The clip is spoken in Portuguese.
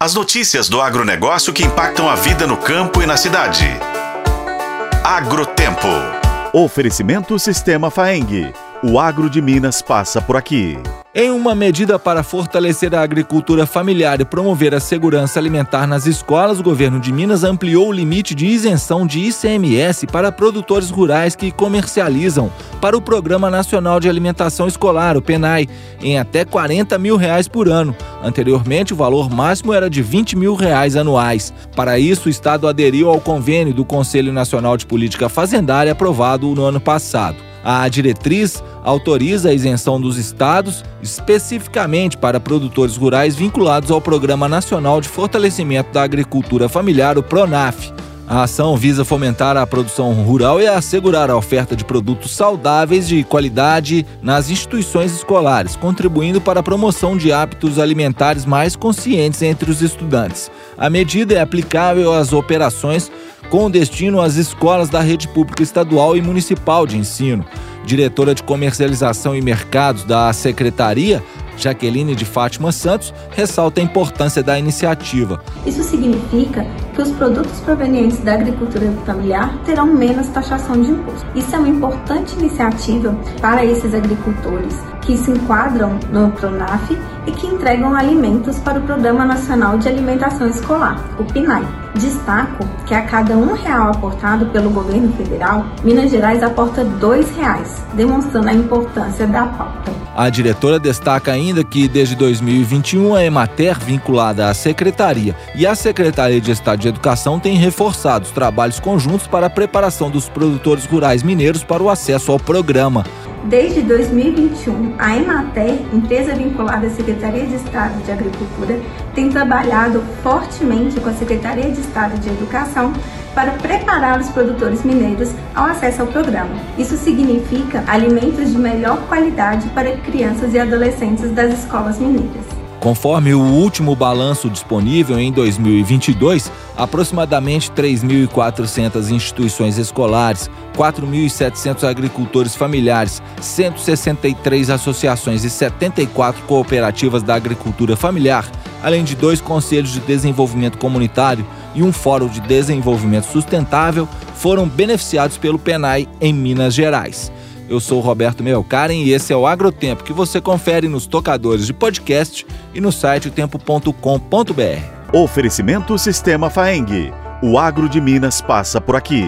As notícias do agronegócio que impactam a vida no campo e na cidade. Agrotempo. Oferecimento Sistema Faeng. O agro de Minas passa por aqui. Em uma medida para fortalecer a agricultura familiar e promover a segurança alimentar nas escolas, o governo de Minas ampliou o limite de isenção de ICMS para produtores rurais que comercializam para o Programa Nacional de Alimentação Escolar, o PENAI, em até 40 mil reais por ano. Anteriormente, o valor máximo era de 20 mil reais anuais. Para isso, o Estado aderiu ao convênio do Conselho Nacional de Política Fazendária aprovado no ano passado. A diretriz autoriza a isenção dos estados, especificamente para produtores rurais vinculados ao Programa Nacional de Fortalecimento da Agricultura Familiar, o PRONAF. A ação visa fomentar a produção rural e assegurar a oferta de produtos saudáveis de qualidade nas instituições escolares, contribuindo para a promoção de hábitos alimentares mais conscientes entre os estudantes. A medida é aplicável às operações com destino às escolas da rede pública estadual e municipal de ensino. Diretora de Comercialização e Mercados da Secretaria, Jaqueline de Fátima Santos, ressalta a importância da iniciativa. Isso significa que os produtos provenientes da agricultura familiar terão menos taxação de imposto. Isso é uma importante iniciativa para esses agricultores que se enquadram no PRONAF e que entregam alimentos para o Programa Nacional de Alimentação Escolar, o PNAE. Destaco que a cada um real aportado pelo governo federal, Minas Gerais aporta dois reais, demonstrando a importância da pauta. A diretora destaca ainda que desde 2021 a Emater, vinculada à Secretaria e a Secretaria de Estado de Educação, tem reforçado os trabalhos conjuntos para a preparação dos produtores rurais mineiros para o acesso ao programa. Desde 2021, a Emater, empresa vinculada à Secretaria de Estado de Agricultura, tem trabalhado fortemente com a Secretaria de Estado de Educação para preparar os produtores mineiros ao acesso ao programa. Isso significa alimentos de melhor qualidade para crianças e adolescentes das escolas mineiras. Conforme o último balanço disponível em 2022, aproximadamente 3.400 instituições escolares, 4.700 agricultores familiares, 163 associações e 74 cooperativas da agricultura familiar, além de dois conselhos de desenvolvimento comunitário e um fórum de desenvolvimento sustentável, foram beneficiados pelo PENAI em Minas Gerais. Eu sou Roberto Melkaren e esse é o Agrotempo que você confere nos tocadores de podcast e no site otempo.com.br. Oferecimento Sistema Faeng. O agro de Minas passa por aqui.